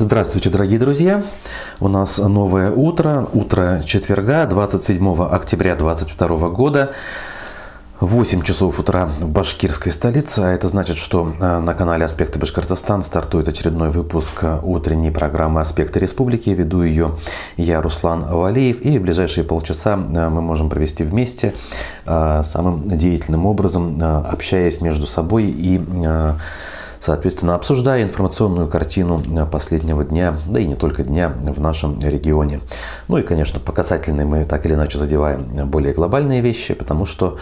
Здравствуйте, дорогие друзья! У нас новое утро, утро четверга, 27 октября 2022 года. 8 часов утра в башкирской столице, а это значит, что э, на канале «Аспекты Башкортостан» стартует очередной выпуск утренней программы «Аспекты Республики». Веду ее я, Руслан Валеев, и в ближайшие полчаса э, мы можем провести вместе э, самым деятельным образом, общаясь между собой и соответственно, обсуждая информационную картину э, последнего дня, да и не только дня в нашем регионе. Ну и, конечно, по касательной мы так или иначе задеваем более глобальные вещи, потому что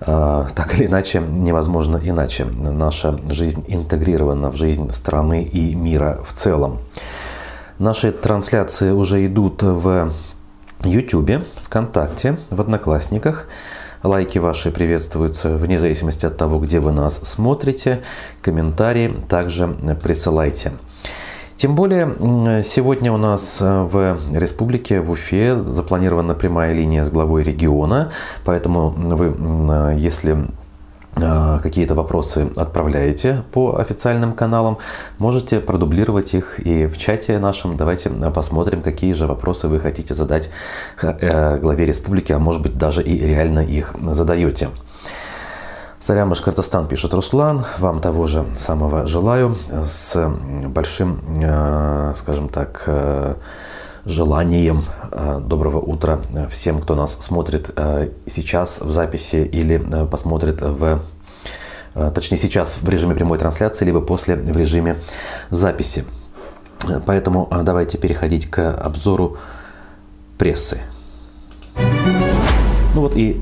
э, так или иначе невозможно иначе. Наша жизнь интегрирована в жизнь страны и мира в целом. Наши трансляции уже идут в YouTube, ВКонтакте, в Одноклассниках. Лайки ваши приветствуются вне зависимости от того, где вы нас смотрите. Комментарии также присылайте. Тем более, сегодня у нас в республике, в Уфе, запланирована прямая линия с главой региона, поэтому вы, если а, какие-то вопросы отправляете по официальным каналам, можете продублировать их и в чате нашем. Давайте посмотрим, какие же вопросы вы хотите задать э, главе республики, а может быть даже и реально их задаете. Сарям Башкортостан, пишет Руслан. Вам того же самого желаю. С большим, э, скажем так, э, желанием э, доброго утра всем, кто нас смотрит э, сейчас в записи или э, посмотрит в точнее сейчас в режиме прямой трансляции, либо после в режиме записи. Поэтому давайте переходить к обзору прессы. Ну вот и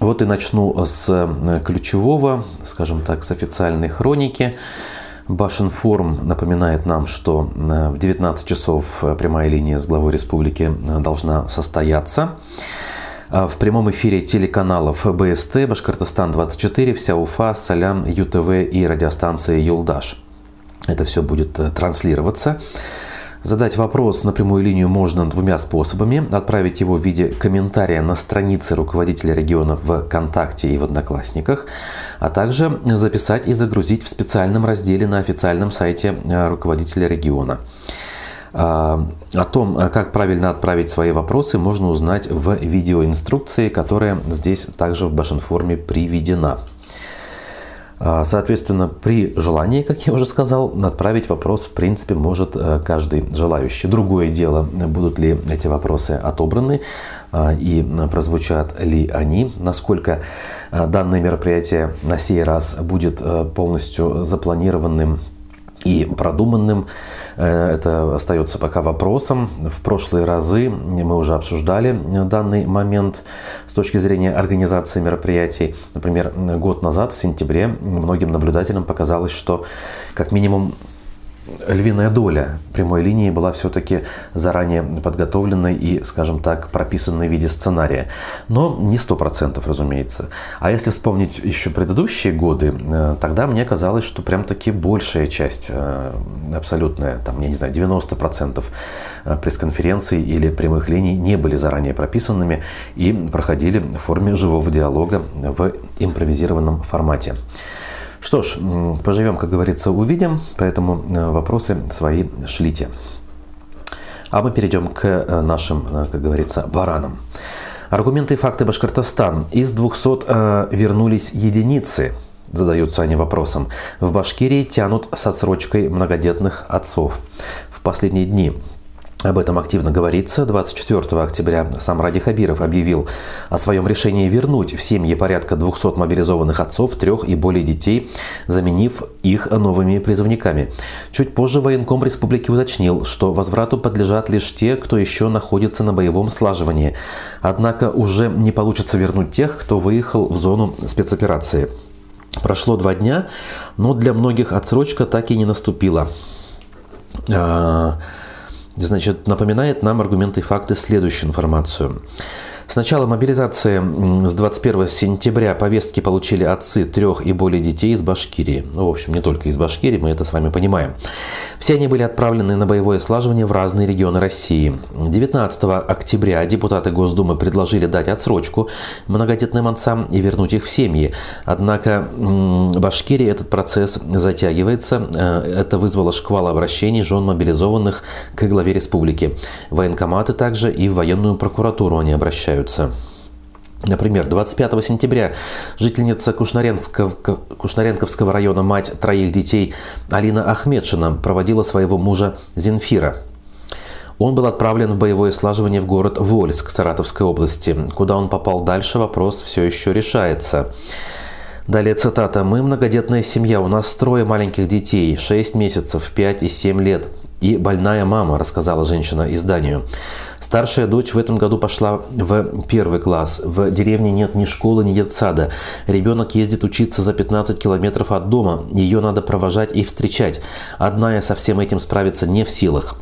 вот и начну с ключевого, скажем так, с официальной хроники. Башинформ напоминает нам, что э, в 19 часов э, прямая линия с главой республики э, должна состояться. А в прямом эфире телеканалов БСТ, Башкортостан-24, Вся Уфа, Салям, ЮТВ и радиостанция Юлдаш. Это все будет транслироваться. Задать вопрос на прямую линию можно двумя способами. Отправить его в виде комментария на странице руководителя региона в ВКонтакте и в Одноклассниках, а также записать и загрузить в специальном разделе на официальном сайте э, руководителя региона. А, о том, как правильно отправить свои вопросы, можно узнать в видеоинструкции, которая здесь также в Башинформе приведена. А, соответственно, при желании, как я уже сказал, отправить вопрос, в принципе, может э, каждый желающий. Другое дело, будут ли эти вопросы отобраны а, и прозвучат ли они, насколько э, данное мероприятие на сей раз будет э, полностью запланированным и продуманным. Э, это остается пока вопросом. В прошлые разы мы уже обсуждали данный момент с точки зрения организации мероприятий. Например, год назад, в сентябре, многим наблюдателям показалось, что как минимум львиная доля прямой линии была все-таки заранее подготовленной и, скажем так, прописанной в виде сценария. Но не сто процентов, разумеется. А если вспомнить еще предыдущие годы, э, тогда мне казалось, что прям таки большая часть, э, абсолютная, там, я не знаю, 90% э, пресс-конференций или прямых линий не были заранее прописанными и проходили в форме живого диалога в импровизированном формате. Что ж, поживем, как говорится, увидим, поэтому э, вопросы свои шлите. А мы перейдем к э, нашим, э, как говорится, баранам. Аргументы и факты Башкортостан. Из 200 э, вернулись единицы. Задаются они вопросом. В Башкирии тянут с отсрочкой многодетных отцов. В последние дни об этом активно говорится. 24 октября сам Ради Хабиров объявил о своем решении вернуть в семьи порядка 200 мобилизованных отцов, трех и более детей, заменив их новыми призывниками. Чуть позже военком республики уточнил, что возврату подлежат лишь те, кто еще находится на боевом слаживании. Однако уже не получится вернуть тех, кто выехал в зону спецоперации. Прошло два дня, но для многих отсрочка так и не наступила. Значит, напоминает нам аргументы и факты следующую информацию. С начала мобилизации с 21 сентября повестки получили отцы трех и более детей из Башкирии. Ну, в общем, не только из Башкирии, мы это с вами понимаем. Все они были отправлены на боевое слаживание в разные регионы России. 19 октября депутаты Госдумы предложили дать отсрочку многодетным отцам и вернуть их в семьи. Однако в Башкирии этот процесс затягивается. Э, это вызвало шквал обращений жен мобилизованных к главе республики. Военкоматы также и в военную прокуратуру они обращаются отличаются. Например, 25 сентября жительница Кушнаренского, Кушнаренковского района, мать троих детей Алина Ахмедшина проводила своего мужа Зинфира. Он был отправлен в боевое слаживание в город Вольск Саратовской области. Куда он попал дальше, вопрос все еще решается. Далее цитата. «Мы многодетная семья, у нас трое маленьких детей, 6 месяцев, 5 и 7 лет и больная мама, рассказала женщина изданию. Старшая дочь в этом году пошла в первый класс. В деревне нет ни школы, ни детсада. Ребенок ездит учиться за 15 километров от дома. Ее надо провожать и встречать. Одна я со всем этим справиться не в силах.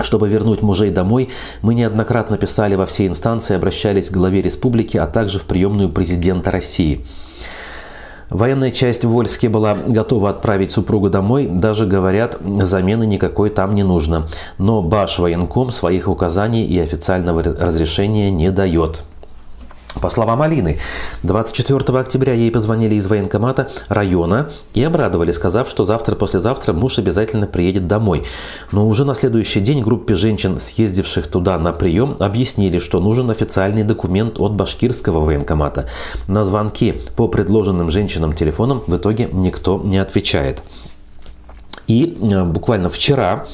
Чтобы вернуть мужей домой, мы неоднократно писали во все инстанции, обращались к главе республики, а также в приемную президента России. Военная часть в Вольске была готова отправить супругу домой, даже говорят, замены никакой там не нужно. Но Баш военком своих указаний и официального разрешения не дает. По словам Алины, 24 октября ей позвонили из военкомата района и обрадовали, сказав, что завтра-послезавтра муж обязательно приедет домой. Но уже на следующий день группе женщин, съездивших туда на прием, объяснили, что нужен официальный документ от башкирского военкомата. На звонки по предложенным женщинам телефонам в итоге никто не отвечает. И э, буквально вчера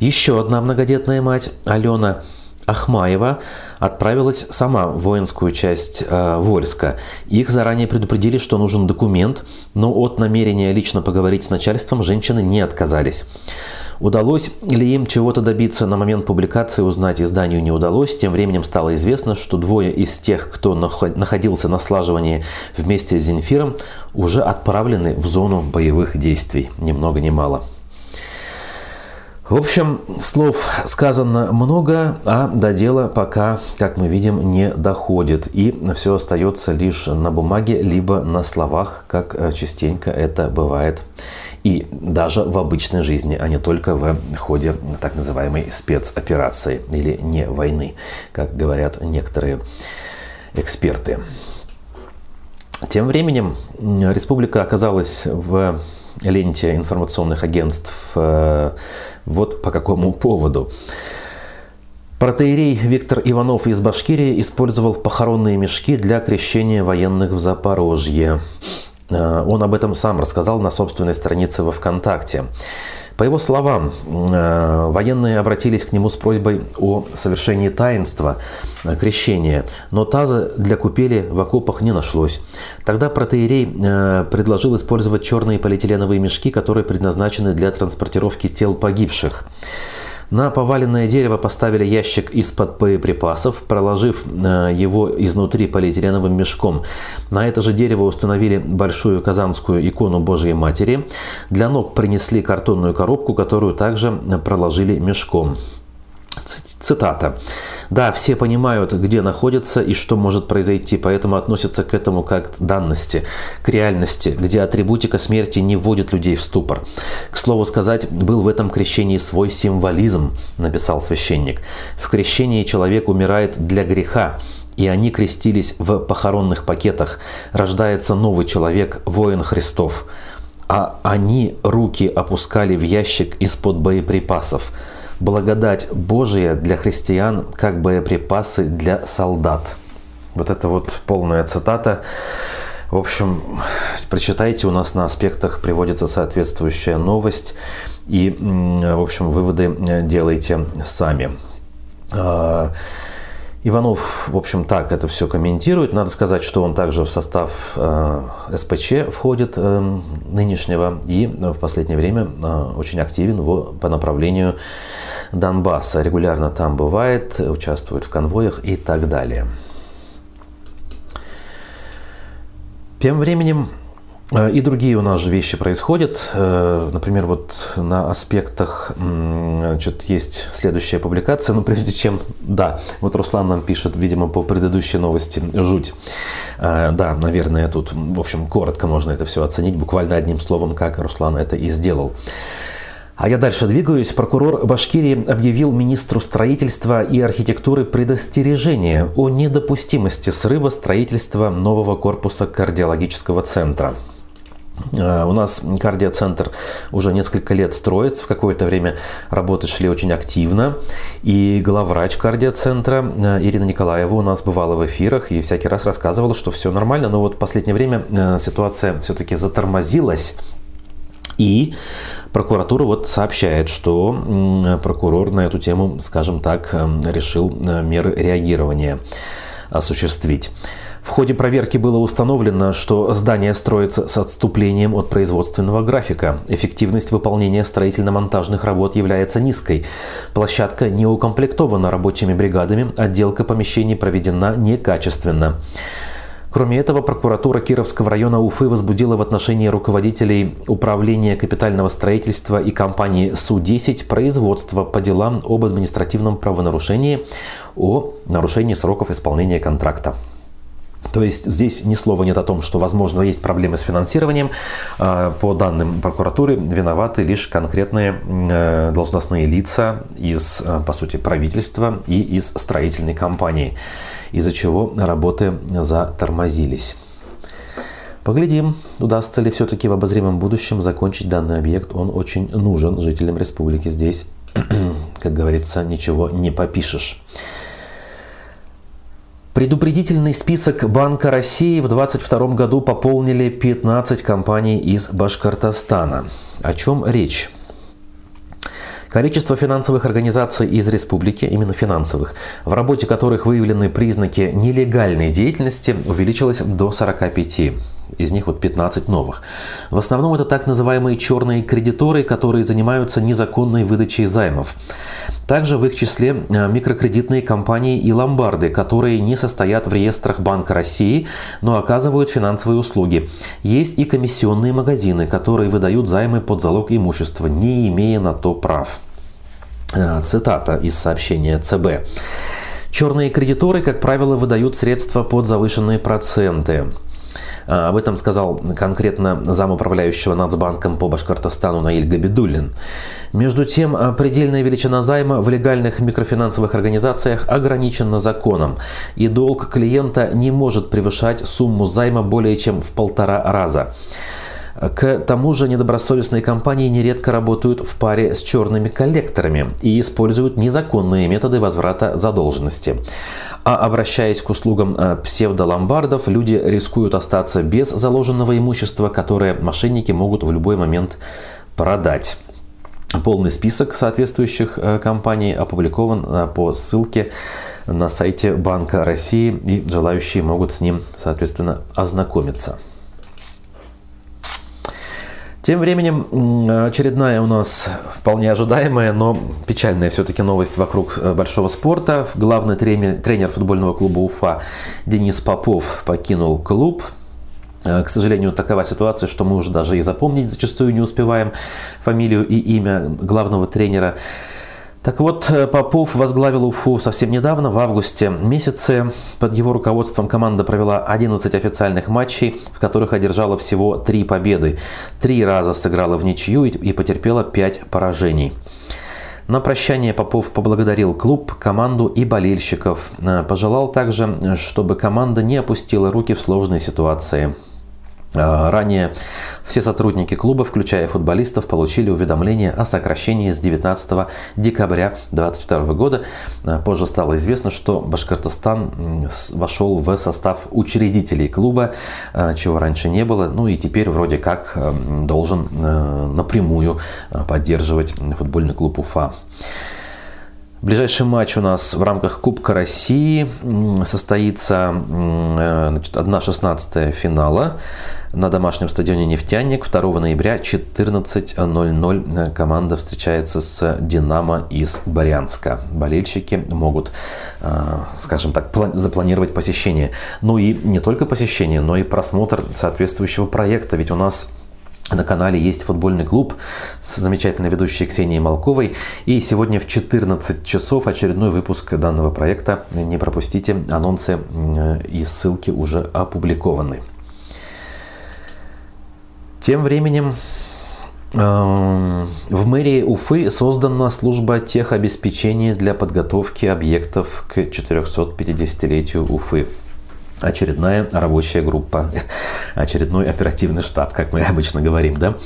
еще одна многодетная мать, Алена Ахмаева отправилась сама в воинскую часть э, Вольска. Их заранее предупредили, что нужен документ, но от намерения лично поговорить с начальством женщины не отказались. Удалось ли им чего-то добиться на момент публикации, узнать изданию не удалось. Тем временем стало известно, что двое из тех, кто находился на слаживании вместе с Зенфиром, уже отправлены в зону боевых действий. Ни много ни мало. В общем, слов сказано много, а до дела пока, как мы видим, не доходит. И все остается лишь на бумаге, либо на словах, как э, частенько это бывает. И даже в обычной жизни, а не только в ходе так называемой спецоперации или не войны, как говорят некоторые эксперты. Тем временем республика оказалась в ленте информационных агентств э, вот по какому поводу. Протеерей Виктор Иванов из Башкирии использовал похоронные мешки для крещения военных в Запорожье. Э, он об этом сам рассказал на собственной странице во ВКонтакте. По его словам, э, военные обратились к нему с просьбой о совершении таинства э, крещения, но таза для купели в окопах не нашлось. Тогда протеерей э, предложил использовать черные полиэтиленовые мешки, которые предназначены для транспортировки тел погибших. На поваленное дерево поставили ящик из-под боеприпасов, проложив э, его изнутри полиэтиленовым мешком. На это же дерево установили большую казанскую икону Божией Матери. Для ног принесли картонную коробку, которую также проложили мешком. Цитата. Да, все понимают, где находятся и что может произойти, поэтому относятся к этому как к данности, к реальности, где атрибутика смерти не вводит людей в ступор. К слову сказать, был в этом крещении свой символизм, написал священник. В крещении человек умирает для греха, и они крестились в похоронных пакетах. Рождается новый человек, воин Христов. А они руки опускали в ящик из-под боеприпасов – благодать Божия для христиан, как боеприпасы для солдат. Вот это вот полная цитата. В общем, прочитайте, у нас на аспектах приводится соответствующая новость. И, в общем, выводы э, делайте сами. Иванов, в общем, так это все комментирует. Надо сказать, что он также в состав э, СПЧ входит э, нынешнего и в последнее время э, очень активен в, по направлению Донбасса. Регулярно там бывает, участвует в конвоях и так далее. Тем временем и другие у нас же вещи происходят. Э, например, вот на аспектах значит, есть следующая публикация. Но прежде чем... Да, вот Руслан нам пишет, видимо, по предыдущей новости. Жуть. Э, да, наверное, тут, в общем, коротко можно это все оценить, буквально одним словом, как Руслан это и сделал. А я дальше двигаюсь. Прокурор Башкирии объявил министру строительства и архитектуры предостережение о недопустимости срыва строительства нового корпуса кардиологического центра. Э, у нас кардиоцентр уже несколько лет строится. В какое-то время работы шли очень активно. И главврач кардиоцентра э, Ирина Николаева у нас бывала в эфирах и всякий раз рассказывала, что все нормально. Но вот в последнее время э, ситуация все-таки затормозилась. И прокуратура вот сообщает, что прокурор на эту тему, скажем так, решил меры реагирования осуществить. В ходе проверки было установлено, что здание строится с отступлением от производственного графика. Эффективность выполнения строительно-монтажных работ является низкой. Площадка не укомплектована рабочими бригадами, отделка помещений проведена некачественно. Кроме этого, прокуратура Кировского района Уфы возбудила в отношении руководителей Управления капитального строительства и компании Су-10 производство по делам об административном правонарушении о нарушении сроков исполнения контракта. То есть здесь ни слова нет о том, что, возможно, есть проблемы с финансированием. А, по данным прокуратуры, виноваты лишь конкретные э, должностные лица из, э, по сути, правительства и из строительной компании, из-за чего работы затормозились. Поглядим, удастся ли все-таки в обозримом будущем закончить данный объект. Он очень нужен жителям республики. Здесь, как говорится, ничего не попишешь. Предупредительный список Банка России в 2022 году пополнили 15 компаний из Башкортостана. О чем речь? Количество финансовых организаций из республики, именно финансовых, в работе которых выявлены признаки нелегальной деятельности, увеличилось до 45 из них вот 15 новых. В основном это так называемые черные кредиторы, которые занимаются незаконной выдачей займов. Также в их числе э, микрокредитные компании и ломбарды, которые не состоят в реестрах Банка России, но оказывают финансовые услуги. Есть и комиссионные магазины, которые выдают займы под залог имущества, не имея на то прав. Э, цитата из сообщения ЦБ. Черные кредиторы, как правило, выдают средства под завышенные проценты. А, об этом сказал конкретно замуправляющего Нацбанком по Башкортостану Наиль Габидуллин. Между тем, а, предельная величина займа в легальных микрофинансовых организациях ограничена законом, и долг клиента не может превышать сумму займа более чем в полтора раза. К тому же недобросовестные компании нередко работают в паре с черными коллекторами и используют незаконные методы возврата задолженности. А обращаясь к услугам э, псевдоломбардов, люди рискуют остаться без заложенного имущества, которое мошенники могут в любой момент продать. Полный список соответствующих э, компаний опубликован э, по ссылке на сайте Банка России, и желающие могут с ним, соответственно, ознакомиться. Тем временем очередная у нас вполне ожидаемая, но печальная все-таки новость вокруг э, большого спорта. Главный тренер, тренер футбольного клуба Уфа Денис Попов покинул клуб. Э, к сожалению, такова ситуация, что мы уже даже и запомнить зачастую не успеваем фамилию и имя главного тренера. Так вот, э, Попов возглавил Уфу совсем недавно, в августе месяце. Под его руководством команда провела 11 официальных матчей, в которых одержала всего 3 победы. Три раза сыграла в ничью и потерпела 5 поражений. На прощание Попов поблагодарил клуб, команду и болельщиков. Э, пожелал также, чтобы команда не опустила руки в сложной ситуации. А, ранее все сотрудники клуба, включая футболистов, получили уведомление о сокращении с 19 декабря 2022 года. А, позже стало известно, что Башкортостан вошел в состав учредителей клуба, а, чего раньше не было. Ну и теперь вроде как должен напрямую поддерживать футбольный клуб Уфа. Ближайший матч у нас в рамках Кубка России состоится э, значит, 1-16 финала на домашнем стадионе «Нефтяник». 2 ноября 14.00 команда встречается с «Динамо» из Барянска. Болельщики могут, э, скажем так, запланировать посещение. Ну и не только посещение, но и просмотр соответствующего проекта. Ведь у нас на канале есть футбольный клуб с замечательной ведущей Ксенией Малковой. И сегодня в 14 часов очередной выпуск данного проекта. Не пропустите, анонсы и ссылки уже опубликованы. Тем временем эм, в мэрии Уфы создана служба техобеспечения для подготовки объектов к 450-летию Уфы очередная рабочая группа, очередной оперативный штаб, как мы обычно говорим, да.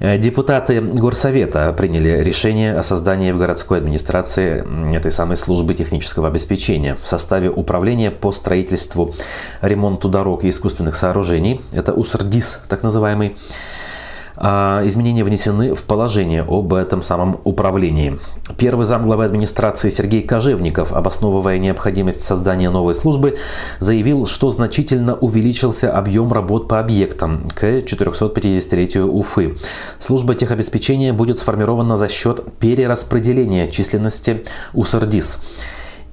Э, депутаты Горсовета приняли решение о создании в городской администрации этой самой службы технического обеспечения в составе управления по строительству, ремонту дорог и искусственных сооружений. Это УСРДИС, так называемый изменения внесены в положение об этом самом управлении. Первый зам главы администрации Сергей Кожевников, обосновывая необходимость создания новой службы, заявил, что значительно увеличился объем работ по объектам к 450-летию Уфы. Служба техобеспечения будет сформирована за счет перераспределения численности УСРДИС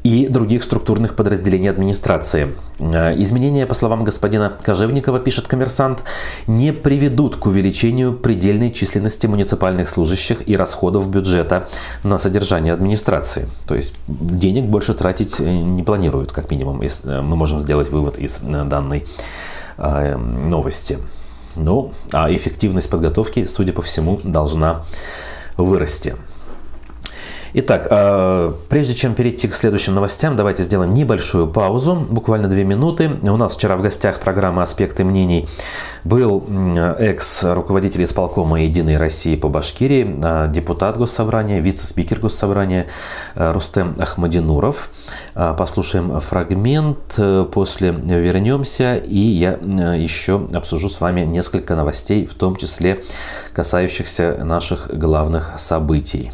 и других структурных подразделений администрации. Э, изменения, по словам господина Кожевникова, пишет коммерсант, не приведут к увеличению предельной численности муниципальных служащих и расходов бюджета на содержание администрации. То есть денег больше тратить э, не планируют, как минимум, э, мы можем сделать вывод из данной новости. Ну, а эффективность подготовки, судя по всему, должна вырасти. Итак, а, прежде чем перейти к следующим новостям, давайте сделаем небольшую паузу, буквально две минуты. У нас вчера в гостях программы «Аспекты мнений» был экс-руководитель исполкома «Единой России» по Башкирии, а, депутат Госсобрания, вице-спикер Госсобрания а, Рустем Ахмадинуров. Послушаем фрагмент, э, после вернемся, и я еще обсужу с вами несколько новостей, в том числе касающихся наших главных событий.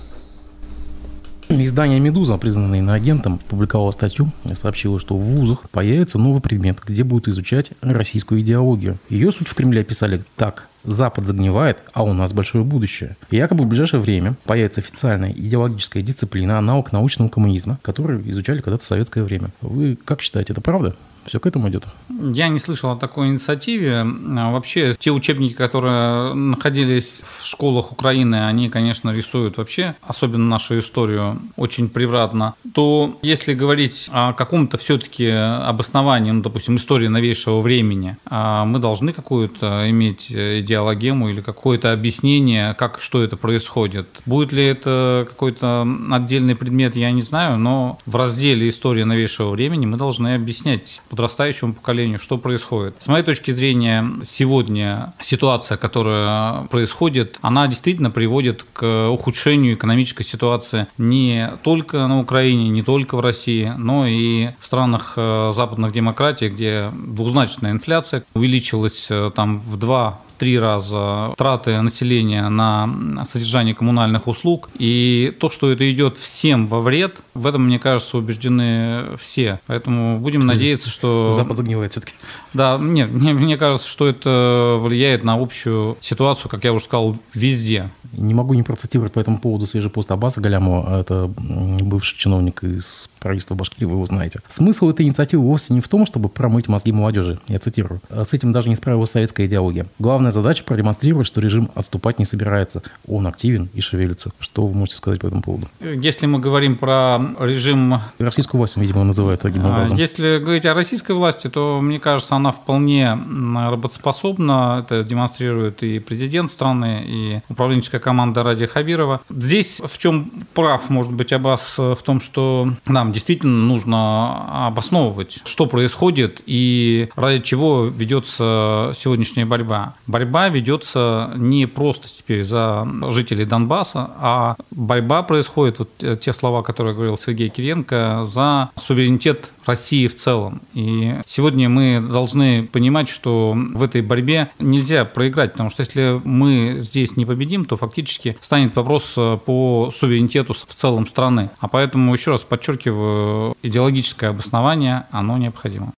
Издание «Медуза», признанное иноагентом, публиковало статью и сообщило, что в вузах появится новый предмет, где будут изучать российскую идеологию. Ее суть в Кремле описали так. Запад загнивает, а у нас большое будущее. И якобы в ближайшее время появится официальная идеологическая дисциплина, аналог научного коммунизма, который изучали когда-то в советское время. Вы как считаете, это правда? Все к этому идет? Я не слышал о такой инициативе. А вообще, те учебники, которые находились в школах Украины, они, конечно, рисуют вообще, особенно нашу историю, очень превратно. То если говорить о каком-то все-таки обосновании, ну, допустим, истории новейшего времени, а мы должны какую-то иметь идеологему или какое-то объяснение, как, что это происходит. Будет ли это какой-то отдельный предмет, я не знаю, но в разделе истории новейшего времени мы должны объяснять подрастающему поколению, что происходит. С моей точки зрения, сегодня ситуация, которая происходит, она действительно приводит к ухудшению экономической ситуации не только на Украине, не только в России, но и в странах э, западных демократий, где двузначная инфляция увеличилась э, там в два три раза траты населения на содержание коммунальных услуг. И то, что это идет всем во вред, в этом, мне кажется, убеждены все. Поэтому будем надеяться, что... Запад загнивает все-таки. Да, нет, мне, мне кажется, что это влияет на общую ситуацию, как я уже сказал, везде. Не могу не процитировать по этому поводу свежий пост Аббаса Галямова. Это бывший чиновник из правительства Башкирии, вы его знаете. Смысл этой инициативы вовсе не в том, чтобы промыть мозги молодежи, я цитирую. «А с этим даже не справилась советская идеология. Главная задача продемонстрировать, что режим отступать не собирается. Он активен и шевелится. Что вы можете сказать по этому поводу? Если мы говорим про режим... Российскую власть, видимо, называют таким а, образом. Если говорить о российской власти, то, мне кажется, она вполне работоспособна. Это демонстрирует и президент страны, и управленческая команда Ради Хабирова. Здесь в чем прав, может быть, Аббас в том, что нам действительно нужно обосновывать, что происходит и ради чего ведется сегодняшняя борьба. Борьба борьба ведется не просто теперь за жителей Донбасса, а борьба происходит, вот те слова, которые говорил Сергей Киренко, за суверенитет России в целом. И сегодня мы должны понимать, что в этой борьбе нельзя проиграть, потому что если мы здесь не победим, то фактически станет вопрос по суверенитету в целом страны. А поэтому, еще раз подчеркиваю, идеологическое обоснование, оно необходимо.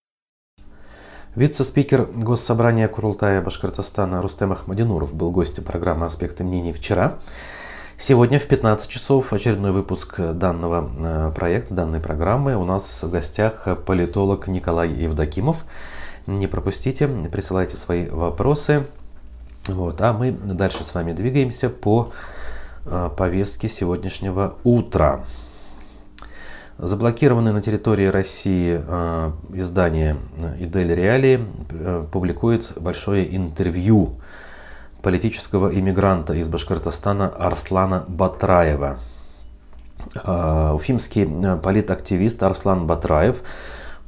Вице-спикер Госсобрания Курултая Башкортостана Рустем Ахмадинуров был гостем программы «Аспекты мнений» вчера. Сегодня в 15 часов очередной выпуск данного э, проекта, данной программы. У нас в гостях политолог Николай Евдокимов. Не пропустите, присылайте свои вопросы. Вот, а мы дальше с вами двигаемся по э, повестке сегодняшнего утра. Заблокированное на территории России э, издание «Идель Реалии» э, публикует большое интервью политического иммигранта из Башкортостана Арслана Батраева. Э, уфимский политактивист Арслан Батраев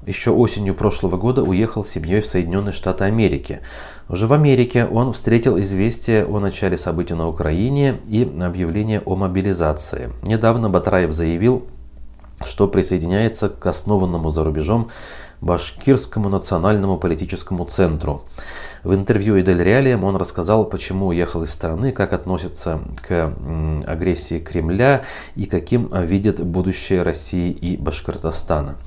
еще осенью прошлого года уехал с семьей в Соединенные Штаты Америки. Уже в Америке он встретил известие о начале событий на Украине и объявление о мобилизации. Недавно Батраев заявил, что присоединяется к основанному за рубежом Башкирскому национальному политическому центру. В интервью Идель Реалиям он рассказал, почему уехал из страны, как относится к агрессии Кремля и каким видит будущее России и Башкортостана.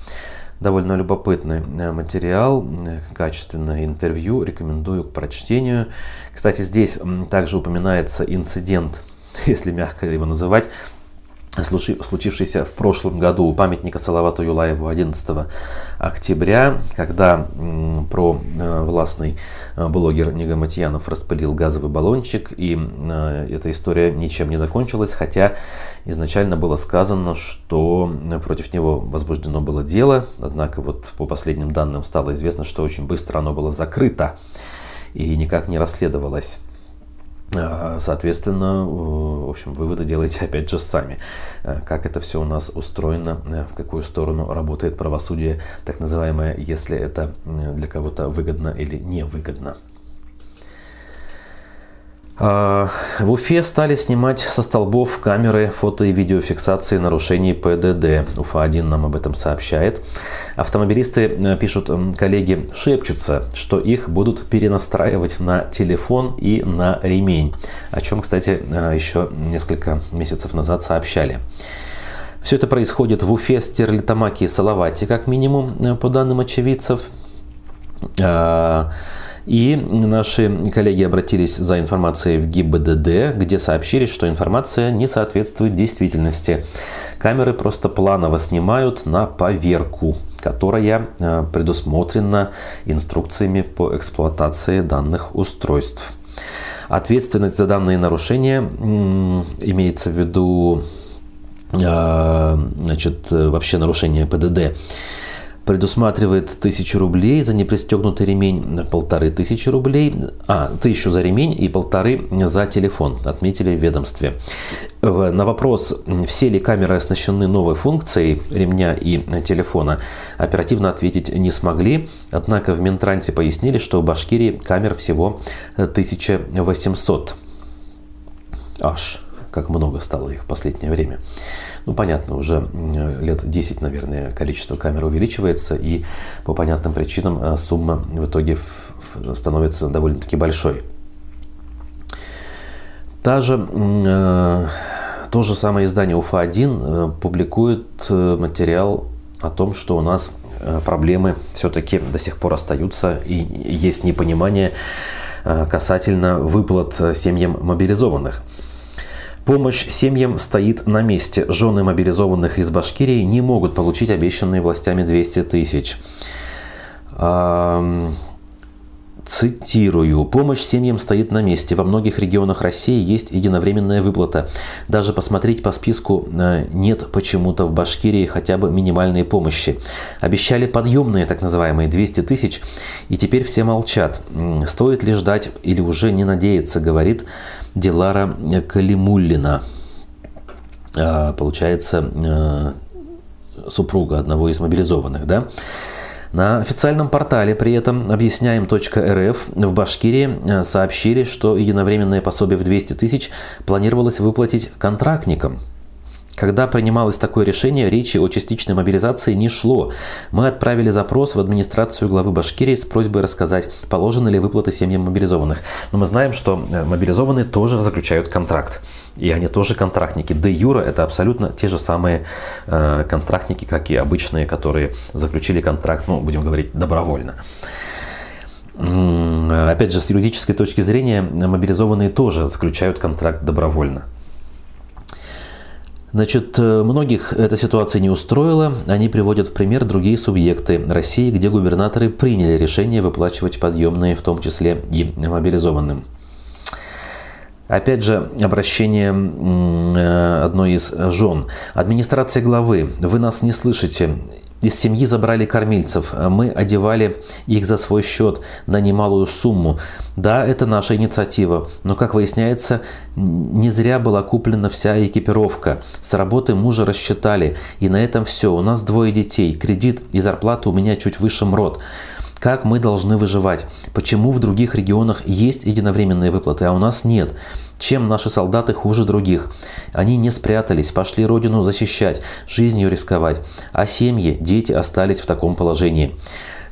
Довольно любопытный э, материал, э, качественное интервью, рекомендую к прочтению. Кстати, здесь также упоминается инцидент, если мягко его называть, случившийся в прошлом году у памятника Салавату Юлаеву 11 октября, когда про э, властный э, блогер Нигаматьянов распылил газовый баллончик, и э, эта история ничем не закончилась, хотя изначально было сказано, что против него возбуждено было дело, однако вот по последним данным стало известно, что очень быстро оно было закрыто и никак не расследовалось. А, соответственно, в общем, выводы делайте опять же сами. А, как это все у нас устроено, э, в какую сторону работает правосудие, так называемое, если это для кого-то выгодно или невыгодно. А, в Уфе стали снимать со столбов камеры фото- и видеофиксации нарушений ПДД. Уфа-1 нам об этом сообщает. Автомобилисты, э, пишут коллеги, шепчутся, что их будут перенастраивать на телефон и на ремень. О чем, кстати, э, еще несколько месяцев назад сообщали. Все это происходит в Уфе, Стерлитамаке и Салавате, как минимум, э, по данным очевидцев. И наши коллеги обратились за информацией в ГИБДД, где сообщили, что информация не соответствует действительности. Камеры просто планово снимают на поверку, которая э, предусмотрена инструкциями по эксплуатации данных устройств. Ответственность за данные нарушения имеется в виду э, значит, вообще нарушение ПДД предусматривает тысячу рублей за непристегнутый ремень, полторы тысячи рублей, а, тысячу за ремень и полторы за телефон, отметили в ведомстве. На вопрос, все ли камеры оснащены новой функцией ремня и телефона, оперативно ответить не смогли, однако в Минтрансе пояснили, что в Башкирии камер всего 1800. Аж как много стало их в последнее время. Ну, понятно, уже лет 10, наверное, количество камер увеличивается, и по понятным причинам э, сумма в итоге становится довольно-таки большой. Та же, э, то же самое издание УФА-1 э, публикует материал о том, что у нас проблемы все-таки до сих пор остаются и есть непонимание касательно выплат семьям мобилизованных. Помощь семьям стоит на месте. Жены мобилизованных из Башкирии не могут получить обещанные властями 200 тысяч. Цитирую. Помощь семьям стоит на месте. Во многих регионах России есть единовременная выплата. Даже посмотреть по списку э, нет почему-то в Башкирии хотя бы минимальной помощи. Обещали подъемные, так называемые, 200 тысяч, и теперь все молчат. Стоит ли ждать или уже не надеяться, говорит Дилара Калимуллина. А, получается, э, супруга одного из мобилизованных, да? На официальном портале при этом объясняем.рф в Башкирии э, сообщили, что единовременное пособие в 200 тысяч планировалось выплатить контрактникам. Когда принималось такое решение, речи о частичной мобилизации не шло. Мы отправили запрос в администрацию главы Башкирии с просьбой рассказать, положены ли выплаты семьям мобилизованных. Но мы знаем, что э, мобилизованные тоже заключают контракт. И они тоже контрактники. Де юра это абсолютно те же самые э, контрактники, как и обычные, которые заключили контракт, ну, будем говорить, добровольно. Опять же, с юридической точки зрения, мобилизованные тоже заключают контракт добровольно. Значит, э, многих эта ситуация не устроила. Они приводят в пример другие субъекты России, где губернаторы приняли решение выплачивать подъемные, в том числе и мобилизованным. Опять же, обращение э, одной из жен. Администрация главы, вы нас не слышите. Из семьи забрали кормильцев. Мы одевали их за свой счет на немалую сумму. Да, это наша инициатива, но, как выясняется, не зря была куплена вся экипировка. С работы мужа рассчитали, и на этом все. У нас двое детей, кредит и зарплата у меня чуть выше МРОД. Как мы должны выживать? Почему в других регионах есть единовременные выплаты, а у нас нет? Чем наши солдаты хуже других? Они не спрятались, пошли родину защищать, жизнью рисковать, а семьи, дети остались в таком положении.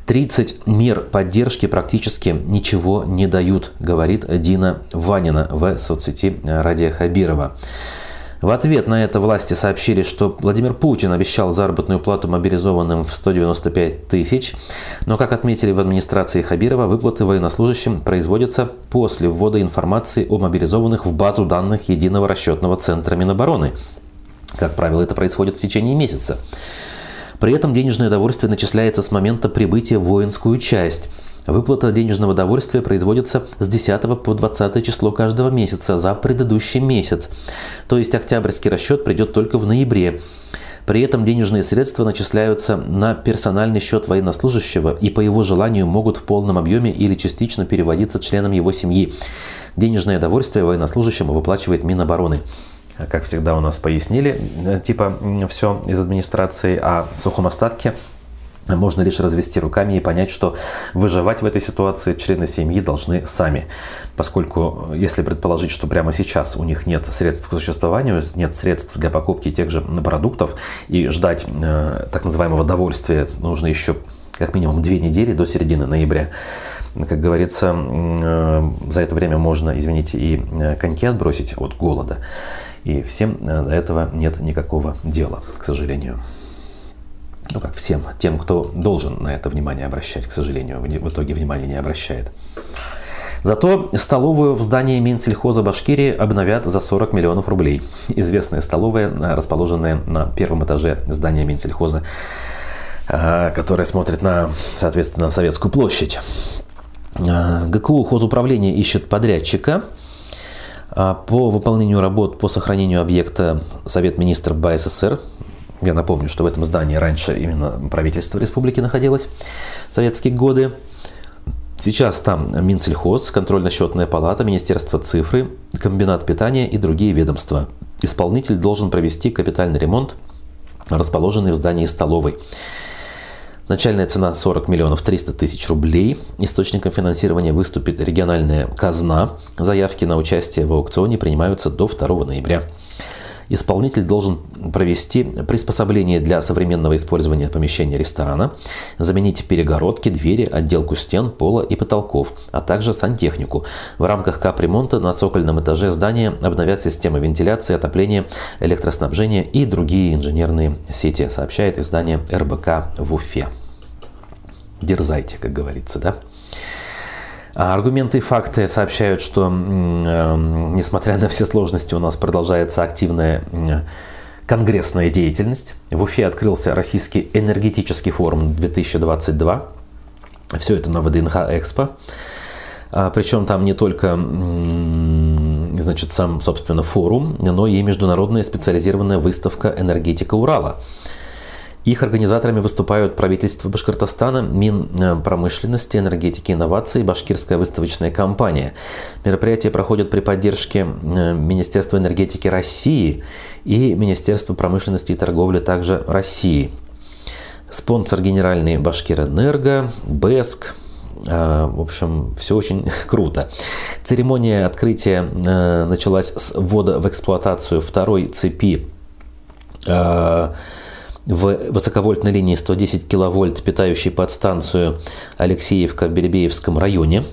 30 мер поддержки практически ничего не дают, говорит Дина Ванина в соцсети Радия Хабирова. В ответ на это власти сообщили, что Владимир Путин обещал заработную плату мобилизованным в 195 тысяч, но, как отметили в администрации Хабирова, выплаты военнослужащим производятся после ввода информации о мобилизованных в базу данных Единого расчетного центра Минобороны. Как правило, это происходит в течение месяца. При этом денежное довольствие начисляется с момента прибытия в воинскую часть – Выплата денежного довольствия производится с 10 по 20 число каждого месяца за предыдущий месяц. То есть октябрьский расчет придет только в ноябре. При этом денежные средства начисляются на персональный счет военнослужащего и по его желанию могут в полном объеме или частично переводиться членам его семьи. Денежное довольствие военнослужащему выплачивает Минобороны. Как всегда у нас пояснили, э, типа все из администрации, а в сухом остатке можно лишь развести руками и понять, что выживать в этой ситуации члены семьи должны сами. Поскольку, если предположить, что прямо сейчас у них нет средств к существованию, нет средств для покупки тех же продуктов, и ждать э, так называемого довольствия нужно еще как минимум две недели до середины ноября. Как говорится, э, за это время можно, извините, и э, коньки отбросить от голода. И всем э, до этого нет никакого дела, к сожалению ну как всем, тем, кто должен на это внимание обращать, к сожалению, в итоге внимание не обращает. Зато столовую в здании Минсельхоза Башкирии обновят за 40 миллионов рублей. Известная столовая, расположенная на первом этаже здания Минсельхоза, а, которая смотрит на, соответственно, Советскую площадь. А, ГКУ хозуправление ищет подрядчика а, по выполнению работ по сохранению объекта Совет министров БССР я напомню, что в этом здании раньше именно правительство республики находилось в советские годы. Сейчас там Минсельхоз, контрольно-счетная палата, Министерство цифры, комбинат питания и другие ведомства. Исполнитель должен провести капитальный ремонт, расположенный в здании столовой. Начальная цена 40 миллионов 300 тысяч рублей. Источником финансирования выступит региональная казна. Заявки на участие в аукционе принимаются до 2 ноября. Исполнитель должен провести приспособление для современного использования помещения ресторана, заменить перегородки, двери, отделку стен, пола и потолков, а также сантехнику. В рамках капремонта на цокольном этаже здания обновят системы вентиляции, отопления, электроснабжения и другие инженерные сети, сообщает издание РБК в Уфе. Дерзайте, как говорится, да? А аргументы и факты сообщают, что, эм, несмотря на все сложности, у нас продолжается активная конгрессная деятельность. В Уфе открылся Российский энергетический форум 2022. Все это на ВДНХ Экспо. А, Причем там не только значит, сам, собственно, форум, но и международная специализированная выставка «Энергетика Урала», их организаторами выступают правительство Башкортостана, Минпромышленности, энергетики и инноваций, Башкирская выставочная компания. Мероприятие проходит при поддержке Министерства энергетики России и Министерства промышленности и торговли также России. Спонсор генеральный Башкирэнерго, БЭСК, а, в общем, все очень круто. Церемония открытия э, началась с ввода в эксплуатацию второй цепи э, в высоковольтной линии 110 киловольт, питающей подстанцию Алексеевка в районе.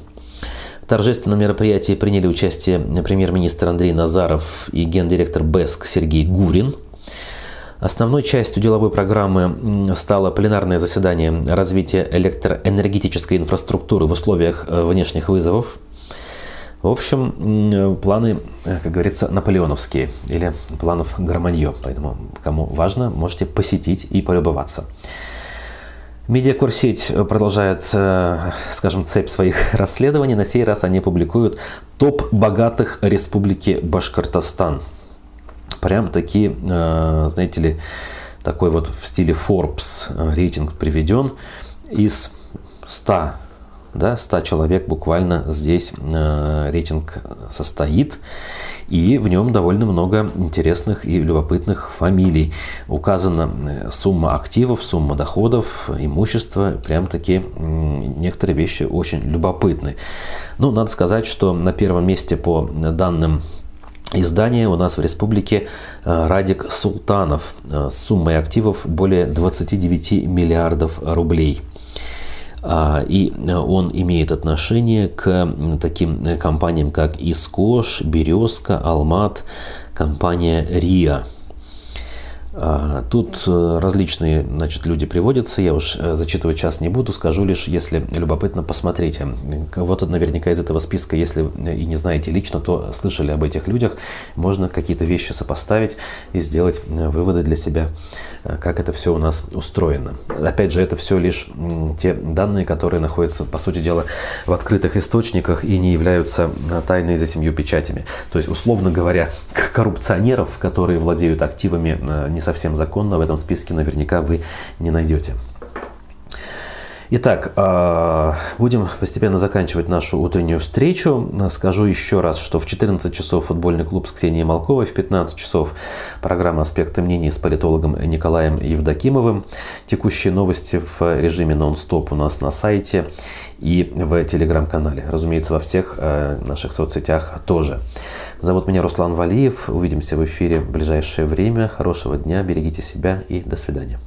В торжественном мероприятии приняли участие премьер-министр Андрей Назаров и гендиректор БЭСК Сергей Гурин – Основной частью деловой программы стало пленарное заседание развития электроэнергетической инфраструктуры в условиях э, внешних вызовов. В общем, планы, э, как говорится, наполеоновские или планов Громанье. Поэтому, кому важно, можете посетить и полюбоваться. Медиакурсеть продолжает, э, скажем, цепь своих расследований. На сей раз они публикуют топ богатых республики Башкортостан – прям такие, э, знаете ли, такой вот в стиле Forbes рейтинг приведен из 100 да, 100 человек буквально здесь э, рейтинг состоит. И в нем довольно много интересных и любопытных фамилий. Указана сумма активов, сумма доходов, имущества. Прям таки некоторые вещи очень любопытны. Ну, надо сказать, что на первом месте по данным издание у нас в республике э, Радик Султанов э, с суммой активов более 29 миллиардов рублей. А, и э, он имеет отношение к таким компаниям, как Искош, Березка, Алмат, компания РИА – тут э, различные значит, люди приводятся, я уж э, зачитывать час не буду, скажу лишь, если любопытно, посмотрите. Вот наверняка из этого списка, если и не знаете лично, то слышали об этих людях, можно какие-то вещи сопоставить и сделать э, выводы для себя, как это все у нас устроено. Опять же, это все лишь те данные, которые находятся, по сути дела, в открытых источниках и не являются тайной за семью печатями. То есть, условно говоря, коррупционеров, которые владеют активами не совсем законно, в этом списке наверняка вы не найдете. Итак, а, будем постепенно заканчивать нашу утреннюю встречу. Скажу еще раз, что в 14 часов футбольный клуб с Ксенией Малковой, в 15 часов программа «Аспекты мнений» с политологом Николаем Евдокимовым. Текущие новости в режиме нон-стоп у нас на сайте и в телеграм-канале. Разумеется, во всех э, наших соцсетях тоже. Зовут меня Руслан Валиев. Увидимся в эфире в ближайшее время. Хорошего дня, берегите себя и до свидания.